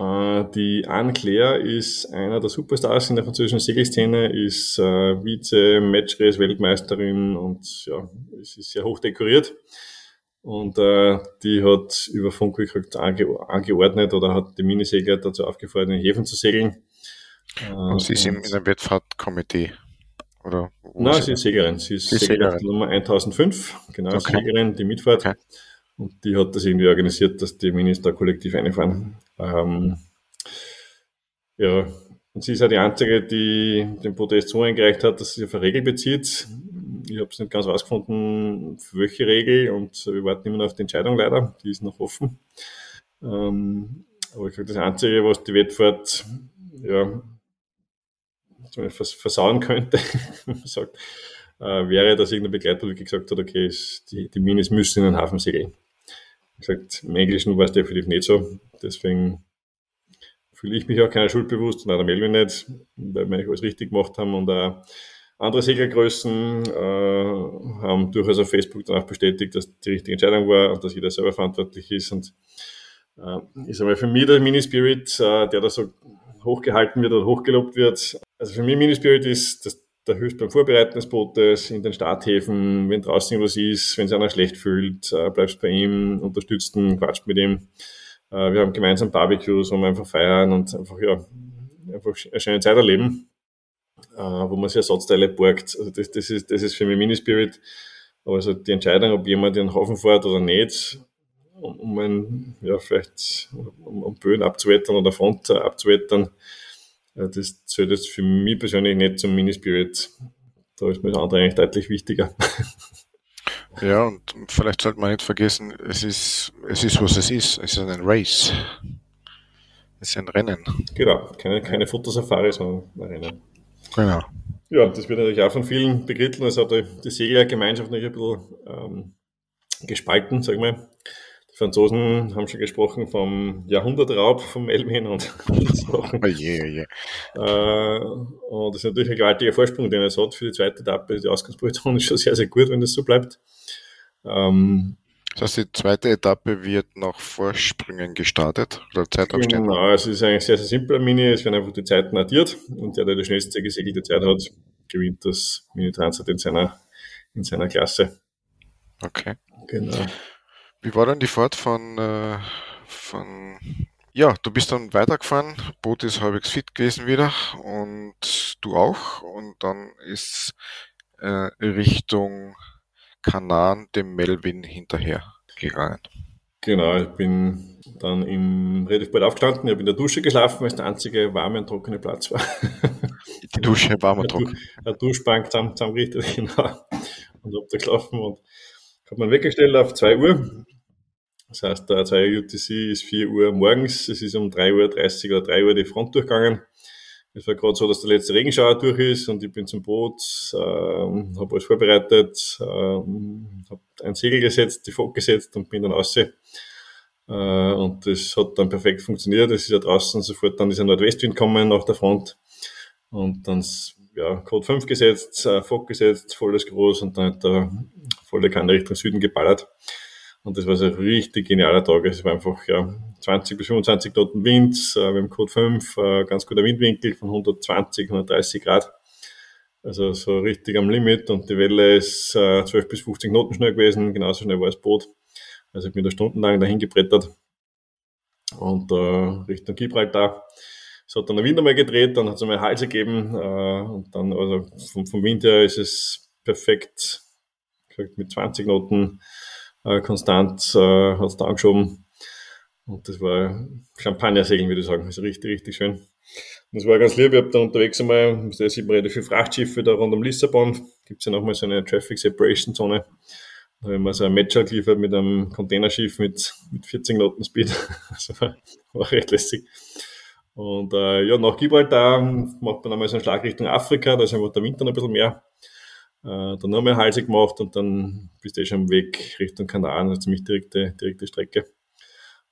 die Anne ist einer der Superstars in der französischen Segelszene, ist äh, Vize-Matchrace-Weltmeisterin und ja, es ist sehr hoch dekoriert. Und äh, die hat über Funk gekriegt ange angeordnet oder hat die Minisegler dazu aufgefordert, in den Häfen zu segeln. Und sie ist in, in einem Wettfahrtkomitee? Oder Nein, sie ist Seglerin. Sie ist Seglerin Nummer 1005, genau, okay. Seglerin, die Mitfahrt. Okay. Und die hat das irgendwie organisiert, dass die Minis da kollektiv einfahren. Ähm, ja, und sie ist ja die Einzige, die den Protest so eingereicht hat, dass sie auf eine Regel bezieht. Ich habe es nicht ganz rausgefunden, für welche Regel und wir warten immer noch auf die Entscheidung leider, die ist noch offen. Ähm, aber ich glaube, das Einzige, was die Wettfahrt ja, vers versauen könnte, sagt, äh, wäre, dass irgendein Begleiter wirklich gesagt hat, okay, die, die Minis müssen in den Hafen segeln. Ich gesagt, im Englischen war es definitiv nicht so. Deswegen fühle ich mich auch keiner Schuld bewusst Melvin nicht, weil wir alles richtig gemacht haben und auch andere Seglergrößen äh, haben durchaus auf Facebook danach bestätigt, dass die richtige Entscheidung war und dass jeder selber verantwortlich ist. Und äh, ist aber für mich der Mini-Spirit, äh, der da so hochgehalten wird oder hochgelobt wird, also für mich Minispirit ist, dass der hilft beim Vorbereiten des Bootes, in den Starthäfen, wenn draußen was ist, wenn sich einer schlecht fühlt, äh, bleibst bei ihm, unterstützt ihn, quatscht mit ihm. Äh, wir haben gemeinsam Barbecues, wo wir einfach feiern und einfach, ja, einfach eine schöne Zeit erleben, äh, wo man sich Ersatzteile borgt. Also das, das, ist, das ist für mich Minispirit. Also die Entscheidung, ob jemand in den Hafen fährt oder nicht, um, um ein, ja, vielleicht, um, um Böen abzuwettern oder Front abzuwettern, das zählt jetzt für mich persönlich nicht zum Minispirit. Da ist mir das andere eigentlich deutlich wichtiger. Ja, und vielleicht sollte man nicht vergessen, es ist, es ist, was es ist. Es ist ein Race. Es ist ein Rennen. Genau, keine, keine Fotosafari, sondern ein Rennen. Genau. Ja, das wird natürlich auch von vielen begriffen. Es hat die Seglergemeinschaft natürlich ein bisschen ähm, gespalten, sag ich mal. Franzosen haben schon gesprochen vom Jahrhundertraub vom Elmin und so. Oh je, oh je. Äh, und das ist natürlich ein gewaltiger Vorsprung, den er hat für die zweite Etappe. Die Ausgangsposition ist schon sehr, sehr gut, wenn das so bleibt. Ähm, das heißt, die zweite Etappe wird nach Vorsprüngen gestartet oder Zeitabständen? Genau, es ist eigentlich sehr, sehr simpel Mini. Es werden einfach die Zeiten addiert und der, der die schnellste gesegelte Zeit hat, gewinnt das Mini Transat in seiner, in seiner Klasse. Okay. Genau. Wie war dann die Fahrt von, äh, von ja, du bist dann weitergefahren, Boot ist halbwegs fit gewesen wieder und du auch und dann ist äh, Richtung Kanan dem Melvin hinterher gegangen. Genau, ich bin dann im relativ bald aufgestanden, ich habe in der Dusche geschlafen, weil es der einzige warme und trockene Platz war. Die Dusche warm und trocken. Eine Duschbank zusammen, zusammengerichtet, genau. Und habe da geschlafen und habe meinen weggestellt auf 2 Uhr. Das heißt, der 2 Uhr UTC ist 4 Uhr morgens, es ist um 3.30 Uhr oder 3 Uhr die Front durchgegangen. Es war gerade so, dass der letzte Regenschauer durch ist und ich bin zum Boot, äh, habe alles vorbereitet, äh, habe ein Segel gesetzt, die Fock gesetzt und bin dann raus. Äh, und das hat dann perfekt funktioniert. Es ist ja draußen sofort dann dieser Nordwestwind kommen nach der Front und dann ja, Code 5 gesetzt, äh, Fock gesetzt, volles Groß und dann hat der volle Kanne Richtung Süden geballert. Und das war so ein richtig genialer Tag. Es war einfach ja, 20 bis 25 Knoten Wind, äh, wir haben Code 5, äh, ganz guter Windwinkel von 120, 130 Grad. Also so richtig am Limit und die Welle ist äh, 12 bis 15 Knoten schnell gewesen, genauso schnell war das Boot. Also ich bin da stundenlang dahin gebrettert und äh, Richtung Gibraltar. Es hat dann der Wind einmal gedreht, dann hat es einmal Hals gegeben äh, und dann, also vom, vom Wind her ist es perfekt, mit 20 Knoten äh, konstant äh, hat es da angeschoben. Und das war Champagner-Segeln, würde ich sagen. Ist richtig, richtig schön. Und das war ganz lieb. Ich habe da unterwegs einmal, da sieht man relativ viele Frachtschiffe da rund um Lissabon. Gibt es ja nochmal so eine Traffic Separation Zone. Da haben wir so ein Matcher geliefert mit einem Containerschiff mit, mit 14 Knoten Speed. Also war, war recht lässig. Und äh, ja, nach Gibraltar macht man einmal so einen Schlag Richtung Afrika, da ist einfach der Winter noch ein bisschen mehr. Äh, dann nochmal Halse gemacht und dann bist du eh schon am Weg Richtung Kanaren, also ziemlich direkte, direkte Strecke.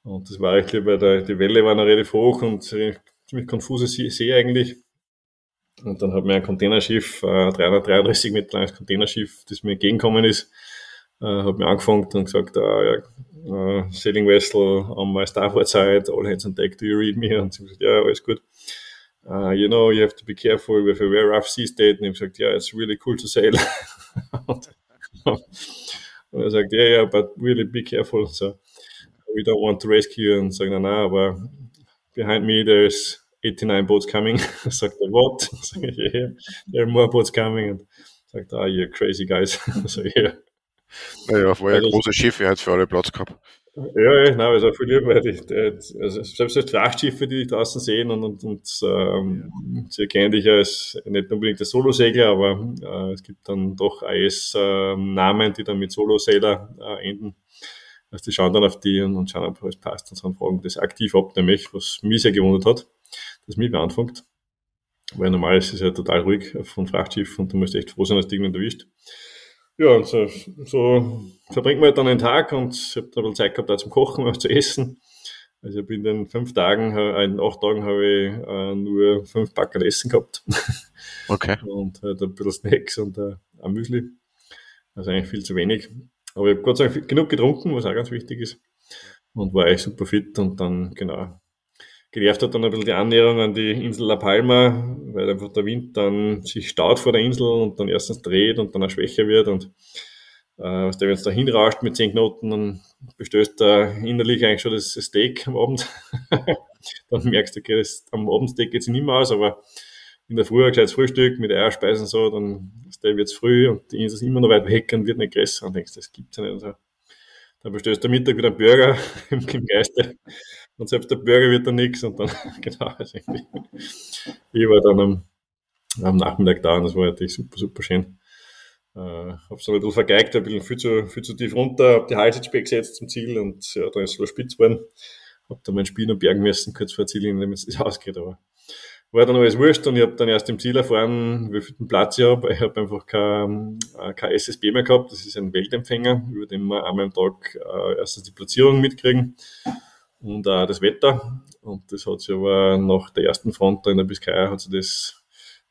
Und das war eigentlich, weil der, die Welle war noch relativ hoch und ziemlich konfuse See eigentlich. Und dann hat mir ein Containerschiff, äh, 333 Meter langes Containerschiff, das mir entgegengekommen ist, äh, hat mir angefangen und gesagt, uh, ja, uh, Sailing Vessel on my starboard side, all hands on deck, do you read me? Und sie gesagt, ja, alles gut uh, you know, you have to be careful with a very rough sea state. Und ich habe gesagt, yeah, it's really cool to sail. und, er sagt, yeah, yeah, but really be careful. So we don't want to rescue you. Und sagen, na, na, aber behind me there's 89 boats coming. sagt er, what? Sag ich, yeah, there are more boats coming. Und sagt, ah, you crazy guys. so, yeah. Naja, war ja ein großes Schiff, er hat für alle Platz gehabt. Ja, ja, nein, also viel lieber, also selbst als Frachtschiffe, die dich draußen sehen und, und, und ähm, ja. sie erkennen dich als nicht unbedingt als Solosegler, aber äh, es gibt dann doch AS-Namen, ähm, die dann mit Solosegler äh, enden. Also die schauen dann auf die und, und schauen, ob alles passt und dann fragen das aktiv ab, nämlich, was mich sehr gewundert hat, dass mich beantwortet. Weil normal ist es ja total ruhig von Frachtschiff und du musst echt froh sein, dass dich nicht erwischt. Ja, und so, so verbringt man halt dann einen Tag und ich habe da ein bisschen Zeit gehabt, da zum Kochen, was zu essen. Also ich bin in den fünf Tagen, äh, in acht Tagen habe ich äh, nur fünf Packen Essen gehabt. Okay. und halt ein bisschen Snacks und äh, ein Müsli. Also eigentlich viel zu wenig. Aber ich habe Gott sei Dank genug getrunken, was auch ganz wichtig ist. Und war eigentlich super fit und dann, genau, genervt hat dann ein bisschen die Annäherung an die Insel La Palma, weil einfach der Wind dann sich staut vor der Insel und dann erstens dreht und dann auch schwächer wird und äh, was der, wenn es da hinrauscht mit 10 Knoten, dann bestößt da innerlich eigentlich schon das Steak am Abend. dann merkst du, okay, das, am Abendsteak geht es nicht mehr aus, aber in der Früh ein gescheites Frühstück mit Eierspeisen so, dann wird es früh und ist immer noch weit weg und wird nicht größer und denkst, das gibt's ja nicht. Also, dann bestellst du am Mittag wieder einen Burger im, im Geiste und selbst der Burger wird dann nichts und dann, genau, also ich war dann am, am Nachmittag da und das war natürlich super, super schön. Äh, hab's dann ein bisschen vergeigt, ein bisschen viel zu, viel zu tief runter, hab die Halsitspe gesetzt zum Ziel und ja, dann ist es spitz geworden. Hab dann mein Spiel noch bergen müssen, kurz vor Ziel, indem es ausgeht, aber war dann alles wurscht und ich habe dann erst im Ziel erfahren, wie viel Platz ich habe. Ich habe einfach kein, äh, SSB mehr gehabt. Das ist ein Weltempfänger, über den wir einmal am Tag äh, erstens die Platzierung mitkriegen und auch das Wetter. Und das hat sich aber nach der ersten Front in der Biskaya hat sich das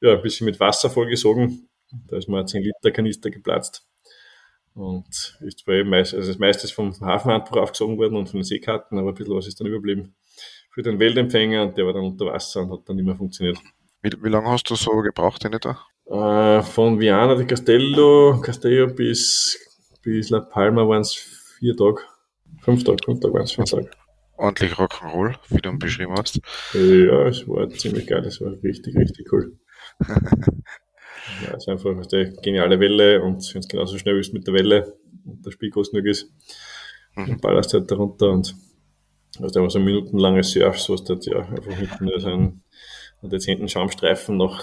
ja, ein bisschen mit Wasser vollgesogen. Da ist mal ein 10 Liter Kanister geplatzt. Und ist zwar eben meist, also das meiste ist vom Hafenhandbuch aufgesogen worden und von den Seekarten, aber ein bisschen was ist dann überblieben für den Weltempfänger und der war dann unter Wasser und hat dann nicht mehr funktioniert. Wie, wie lange hast du so gebraucht, den da? Äh, von Viana di Castello, Castello bis, bis La Palma waren es vier Tage. Fünf Tage, fünf Tage waren es, fünf Tage. Ordentlich Rock'n'Roll, wie du ihn beschrieben hast. Ja, es war ziemlich geil, es war richtig, richtig cool. Ja, es ist einfach eine geniale Welle und wenn es genauso schnell ist mit der Welle und der Spiel groß genug ist, mhm. dann ballerst halt darunter und hast einfach so ein minutenlanges Surf, so was du ja einfach hinten nur so ein und jetzt hinten Schaumstreifen noch,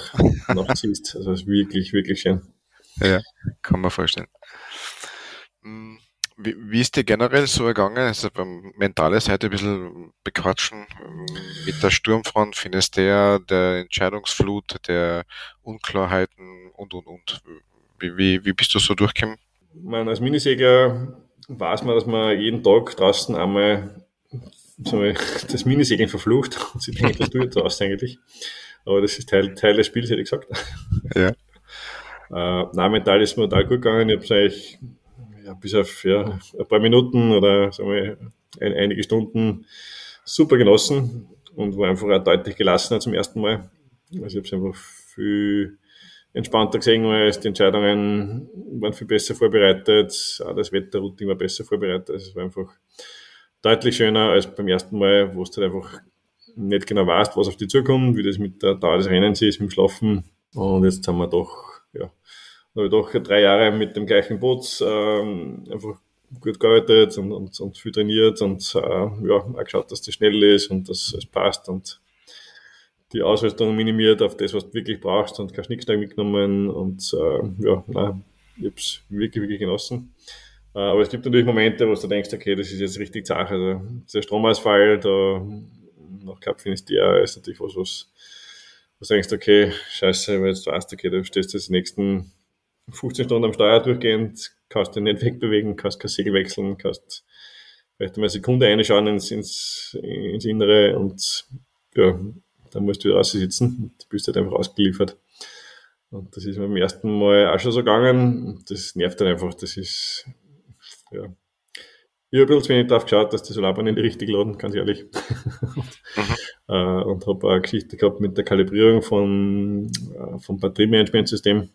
noch ziehst. Also ist wirklich, wirklich schön. Ja, kann man vorstellen. Hm, wie, wie ist dir generell so ergangen? Also beim mentale Seite ein bisschen bequatschen mit der Sturmfront, findest der, Entscheidungsflut, der Unklarheiten und und und. Wie, wie, wie bist du so durchgekommen? Man, als Minisegler weiß man, dass man jeden Tag draußen einmal so das Minisegeln verflucht und sie denkt, was du jetzt hast eigentlich. Aber das ist Teil, Teil des Spiels, hätte ich gesagt. Ja. Äh, nein, mental ist mir total gut gegangen. Ich habe es eigentlich ja, bis auf ja, ein paar Minuten oder sagen wir, ein, einige Stunden super genossen und war einfach auch deutlich gelassener zum ersten Mal. Also ich habe es einfach viel entspannter gesehen, als die Entscheidungen waren viel besser vorbereitet, auch das Wetterrouting war besser vorbereitet. Also es war einfach deutlich schöner als beim ersten Mal, wo du halt einfach nicht genau weißt, was auf dich zukommt, wie das mit der Dauer des Rennens ist, mit dem Schlafen. Und jetzt haben wir doch, ja, habe ich doch drei Jahre mit dem gleichen Boot ähm, einfach gut gearbeitet und, und, und viel trainiert und äh, ja, auch geschaut, dass das schnell ist und dass es passt und die Ausrüstung minimiert auf das, was du wirklich brauchst und kein Schnickschnack mitgenommen und äh, ja, nein, ich habe es wirklich, wirklich genossen. Äh, aber es gibt natürlich Momente, wo du denkst, okay, das ist jetzt richtig zart. Also der Stromausfall, da nach Cup Finisterre ist natürlich was, was, was du denkst, okay, scheiße, weil jetzt weißt, okay, du stehst jetzt die nächsten 15 Stunden am Steuer durchgehend, kannst du nicht wegbewegen, kannst kein Segel wechseln, kannst vielleicht mal eine Sekunde reinschauen ins, ins, ins Innere und ja, dann musst du wieder sitzen und bist halt einfach ausgeliefert. Und das ist mir beim ersten Mal auch schon so gegangen. Das nervt dann einfach. Das ist, ja. Ich habe ein bisschen wenig drauf geschaut, dass die die richtige laden, ganz ehrlich. mhm. äh, und habe eine Geschichte gehabt mit der Kalibrierung von, äh, vom Batteriemanagementsystem.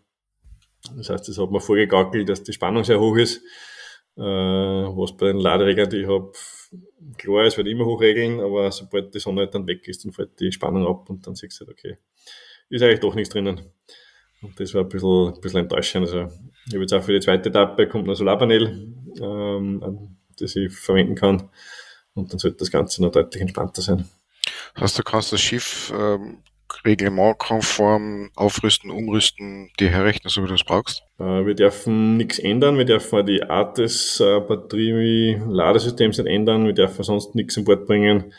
Das heißt, das hat mir vorgegackelt, dass die Spannung sehr hoch ist. Äh, was bei den Ladereglern, die ich habe, klar ist, wird immer hochregeln, aber sobald die Sonne dann weg ist, dann fällt die Spannung ab und dann siehst du halt, okay, ist eigentlich doch nichts drinnen. Und das war ein bisschen, ein bisschen enttäuschend. Also, ich habe jetzt auch für die zweite Etappe kommt ein Solarpanel, ähm, das ich verwenden kann. Und dann sollte das Ganze noch deutlich entspannter sein. Heißt, du kannst das Schiff ähm, reglementkonform aufrüsten, umrüsten, dir herrechnen, so wie du es brauchst? Äh, wir dürfen nichts ändern. Wir dürfen die Art des äh, Batterie-Ladesystems nicht ändern. Wir dürfen sonst nichts an Bord bringen.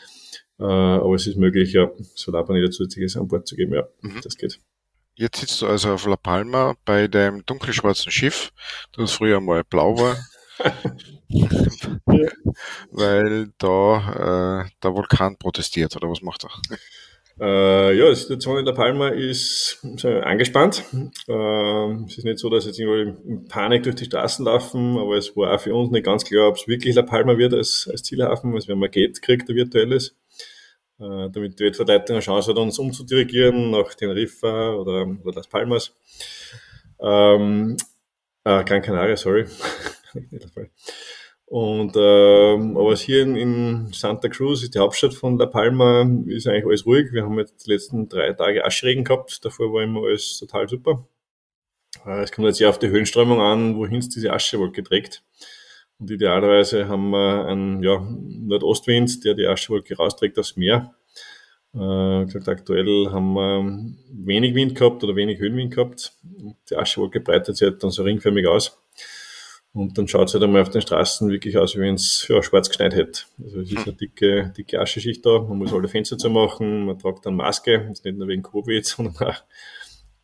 Äh, aber es ist möglich, ja, Solarpaneele zusätzliches an Bord zu geben. Ja, mhm. das geht. Jetzt sitzt du also auf La Palma bei dem dunkelschwarzen Schiff, das früher mal blau war. Weil da äh, der Vulkan protestiert, oder was macht er? Äh, ja, die Situation in La Palma ist angespannt. Äh, es ist nicht so, dass jetzt irgendwo in Panik durch die Straßen laufen, aber es war auch für uns nicht ganz klar, ob es wirklich La Palma wird als, als Zielhafen. Also wir haben ein Gate gekriegt, ein virtuelles, äh, damit die Wettverteidigung eine Chance hat, uns umzudirigieren nach Teneriffa oder, oder Las Palmas. Ähm, äh, Gran Canaria, sorry. Und ähm, aber hier in, in, Santa Cruz ist die Hauptstadt von La Palma, ist eigentlich alles ruhig. Wir haben jetzt die letzten drei Tage Aschregen gehabt, davor war immer alles total super. Äh, es kommt jetzt sehr auf die Höhenströmung an, wohin es diese Aschewolke trägt. Und idealerweise haben wir einen ja, Nordostwind, der die Aschewolke rausträgt aufs Meer. Äh, gesagt, aktuell haben wir wenig Wind gehabt oder wenig Höhenwind gehabt. Die Aschewolke breitet sich halt dann so ringförmig aus. Und dann schaut es halt einmal auf den Straßen wirklich aus, wie wenn es ja, schwarz geschneit hätte. Also es ist eine dicke, dicke Ascheschicht da. Man muss alle Fenster zu machen. Man tragt dann Maske. Jetzt nicht nur wegen Covid, sondern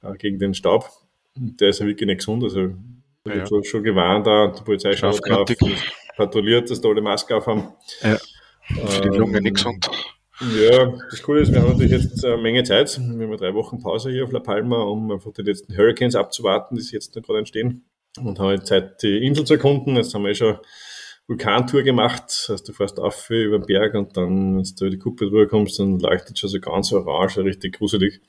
auch, gegen den Staub. Und der ist ja wirklich nicht gesund. Also ich ja. habe schon gewarnt, da die Polizei schaut drauf patrouilliert, dass da alle Maske aufhaben. Ja. Für die Lunge ähm, nicht gesund. Ja, das Coole ist, wir haben natürlich jetzt eine Menge Zeit. Wir haben drei Wochen Pause hier auf La Palma, um einfach die letzten Hurricanes abzuwarten, die jetzt gerade entstehen und haben jetzt Zeit, die Insel zu erkunden. Jetzt haben wir eh schon Vulkantour gemacht. Das du fährst auf über den Berg und dann, wenn du über die Kuppe drüber kommst, dann leuchtet schon so ganz orange, richtig gruselig.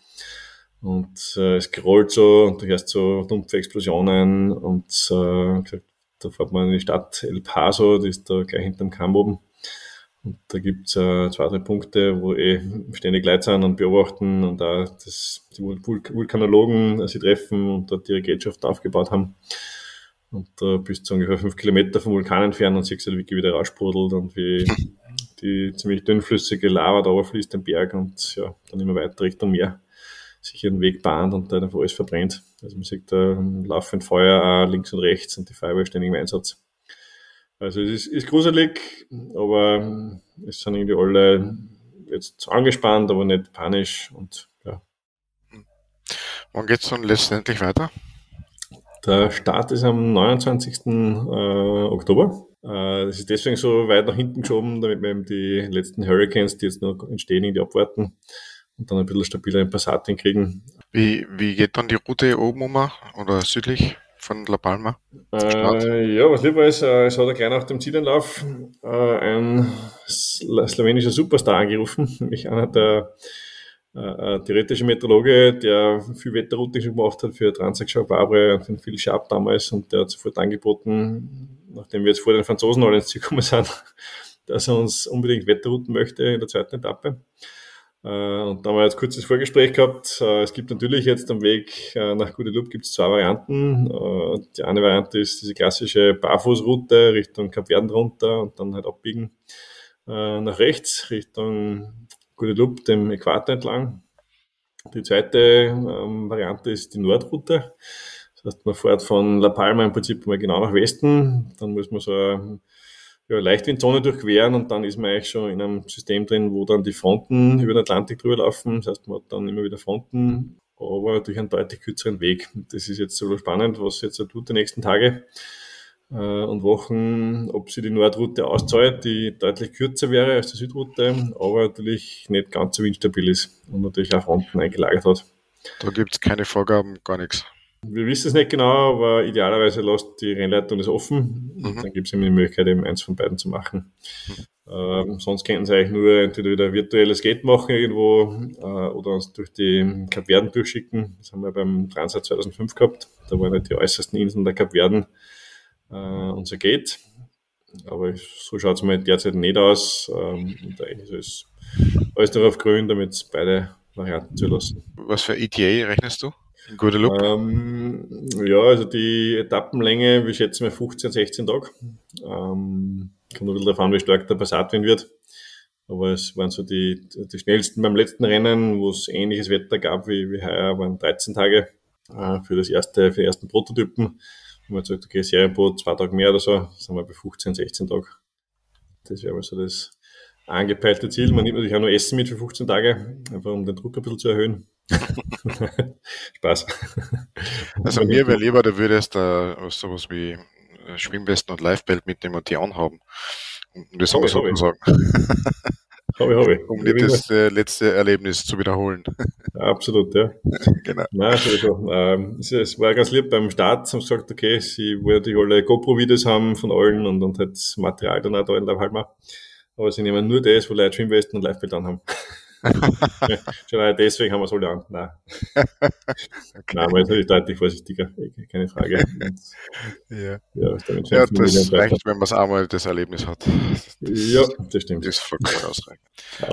Und äh, es gerollt so und du hörst so dumpfe Explosionen und äh, da fährt man in die Stadt El Paso, die ist da gleich hinterm Kamm oben. Und da gibt's äh, zwei, drei Punkte, wo eh ständig Leute sind und beobachten und da das, die Vulkanologen sie treffen und dort ihre Gerätschaften aufgebaut haben. Und da äh, bist du ungefähr fünf Kilometer vom Vulkan entfernt und siehst halt, wie wieder raussprudelt und wie die ziemlich dünnflüssige Lava da fließt den Berg und ja, dann immer weiter Richtung Meer sich ihren Weg bahnt und dann einfach alles verbrennt. Also man sieht da laufend Feuer links und rechts und die Feuerwehr ständig im Einsatz. Also es ist, ist gruselig, aber es sind irgendwie alle jetzt angespannt, aber nicht panisch und ja. Wann geht es dann letztendlich weiter? Der Start ist am 29. Äh, Oktober. Äh, das ist deswegen so weit nach hinten geschoben, damit wir eben die letzten Hurricanes, die jetzt noch entstehen, irgendwie abwarten und dann ein bisschen stabiler in Passat hinkriegen. Wie, wie geht dann die Route oben um oder südlich von La Palma? Äh, ja, was lieber ist, äh, es hat gleich nach dem Zielanlauf äh, ein slowenischer Superstar angerufen, nämlich einer der äh, theoretische Meteorologe, der viel Wetterrouting schon gemacht hat für Transaction und für Phil Sharp damals und der hat sofort angeboten, nachdem wir jetzt vor den Franzosen alle ins Ziel gekommen sind, dass er uns unbedingt Wetterrouten möchte in der zweiten Etappe. Äh, und da haben wir jetzt kurzes Vorgespräch gehabt. Äh, es gibt natürlich jetzt am Weg äh, nach Guadeloupe gibt es zwei Varianten. Die eine Variante ist diese klassische Barfußroute Richtung Kap Verden runter und dann halt abbiegen nach rechts Richtung Guadeloupe, dem Äquator entlang. Die zweite ähm, Variante ist die Nordroute. Das heißt, man fährt von La Palma im Prinzip mal genau nach Westen. Dann muss man so ja, Leichtwindzone durchqueren und dann ist man eigentlich schon in einem System drin, wo dann die Fronten über den Atlantik drüber laufen. Das heißt, man hat dann immer wieder Fronten, aber durch einen deutlich kürzeren Weg. Das ist jetzt so spannend, was jetzt tut die nächsten Tage und Wochen, ob sie die Nordroute auszahlt, die deutlich kürzer wäre als die Südroute, aber natürlich nicht ganz so windstabil ist und natürlich auch Fronten eingelagert hat. Da gibt es keine Vorgaben, gar nichts. Wir wissen es nicht genau, aber idealerweise lässt die Rennleitung das offen. Mhm. Dann gibt es eben die Möglichkeit, eben eins von beiden zu machen. Mhm. Ähm, sonst könnten sie eigentlich nur entweder wieder virtuelles Gate machen irgendwo äh, oder uns durch die Kapverden durchschicken. Das haben wir beim Transat 2005 gehabt. Da waren halt die äußersten Inseln der Kapverden äh, unser Gate. Aber so schaut es mal derzeit nicht aus. Ähm, und eigentlich ist alles darauf grün, damit beide Varianten zu lassen. Was für ETA rechnest du? In Guadeloupe? Ähm, ja, also die Etappenlänge, wir schätzen mal 15, 16 Tage. Ähm, kommt ein bisschen darauf an, wie stark der Passatwind wird. Aber es waren so die, die schnellsten beim letzten Rennen, wo es ähnliches Wetter gab wie, wie heuer, waren 13 Tage äh, für das erste, für die ersten Prototypen. Wenn man sagt, okay, Serienboot, zwei Tage mehr oder so, sind wir bei 15, 16 Tagen. Das wäre mal so das angepeilte Ziel. Man nimmt natürlich auch nur Essen mit für 15 Tage, einfach um den Druck ein bisschen zu erhöhen. Spaß. Also mir wäre lieber, du würdest da sowas wie äh, Schwimmwesten und Livebelt mitnehmen und die anhaben. Um das aber so sagen. Habe ich, habe ich. Um nicht das äh, letzte Erlebnis zu wiederholen. Absolut, ja. genau. Nein, also, ähm, es, es, war ganz lieb beim Start, haben sie gesagt, okay, sie wollten alle GoPro-Videos haben von allen und, und halt das Material dann auch da in der Halma. Aber sie nehmen nur das, wo Leute Schwimmwesten und Livebelt anhaben. Schon deswegen haben wir es alle an. Nein. okay. Nein, man ist natürlich deutlich vorsichtiger, keine Frage. Und, ja, ja, ja das reicht, wenn man es einmal das Erlebnis hat. Das, ja, das stimmt. Das ist vollkommen ausreichend.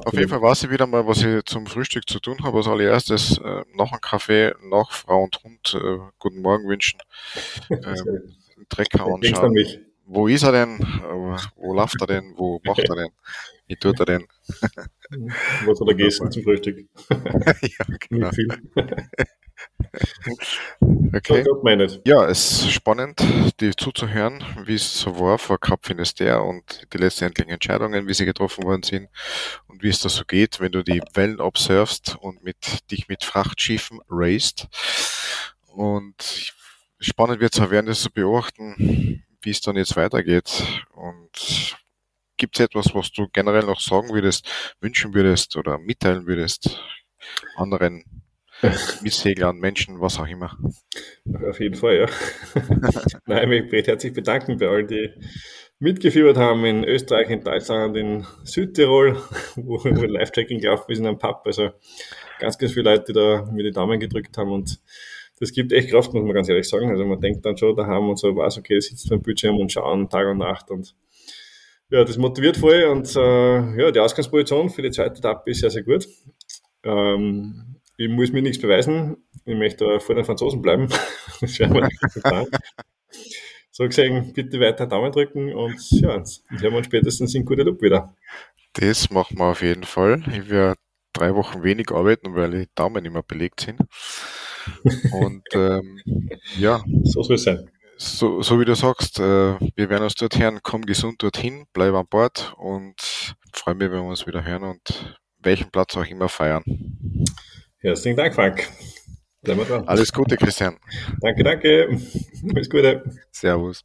Auf jeden Fall weiß ich wieder mal, was ich zum Frühstück zu tun habe. Als allererstes äh, nach einem Kaffee, nach Frau und Hund äh, guten Morgen wünschen, ähm, Trecker anschauen. Wo ist er denn? Äh, wo läuft er denn? Wo macht er denn? Wie tut er denn? Was hat er gegessen zum Frühstück? ja, genau. Nicht viel. okay. Ja, es ist spannend, die zuzuhören, wie es so war vor Cup Finisterre und die letztendlichen Entscheidungen, wie sie getroffen worden sind und wie es da so geht, wenn du die Wellen observst und mit, dich mit Frachtschiffen raced. Und spannend wird es auch werden, das zu beobachten, wie es dann jetzt weitergeht und Gibt es etwas, was du generell noch sagen würdest, wünschen würdest oder mitteilen würdest anderen Missseglern, Menschen, was auch immer? Auf jeden Fall, ja. Nein, ich möchte herzlich bedanken bei allen, die mitgefiebert haben in Österreich, in Deutschland, in Südtirol, wo, wo Live-Tracking gelaufen ist in einem Pub. Also ganz, ganz viele Leute, die da mir die Daumen gedrückt haben und das gibt echt Kraft, muss man ganz ehrlich sagen. Also man denkt dann schon daheim und so, was, okay, sitzt beim Bildschirm und schauen Tag und Nacht und Ja, das motiviert voll und äh, ja, die Ausgangsposition für die zweite Etappe ist sehr, sehr gut. Ähm, ich muss mir nichts beweisen. Ich möchte vor den Franzosen bleiben. das wäre mal So gesehen, bitte weiter Daumen drücken und ja, hören wir uns spätestens in Guadeloupe wieder. Das machen wir auf jeden Fall. Ich werde drei Wochen wenig arbeiten, weil die Daumen immer belegt sind. Und ähm, ja. So soll es sein. So, so wie du sagst, äh, wir werden uns dort hören, komm gesund dorthin, bleib an Bord und freue mich, wenn wir uns wieder hören und welchen Platz auch immer feiern. Herzlichen Dank, Frank. Alles Gute, Christian. Danke, danke. Alles Gute. Servus.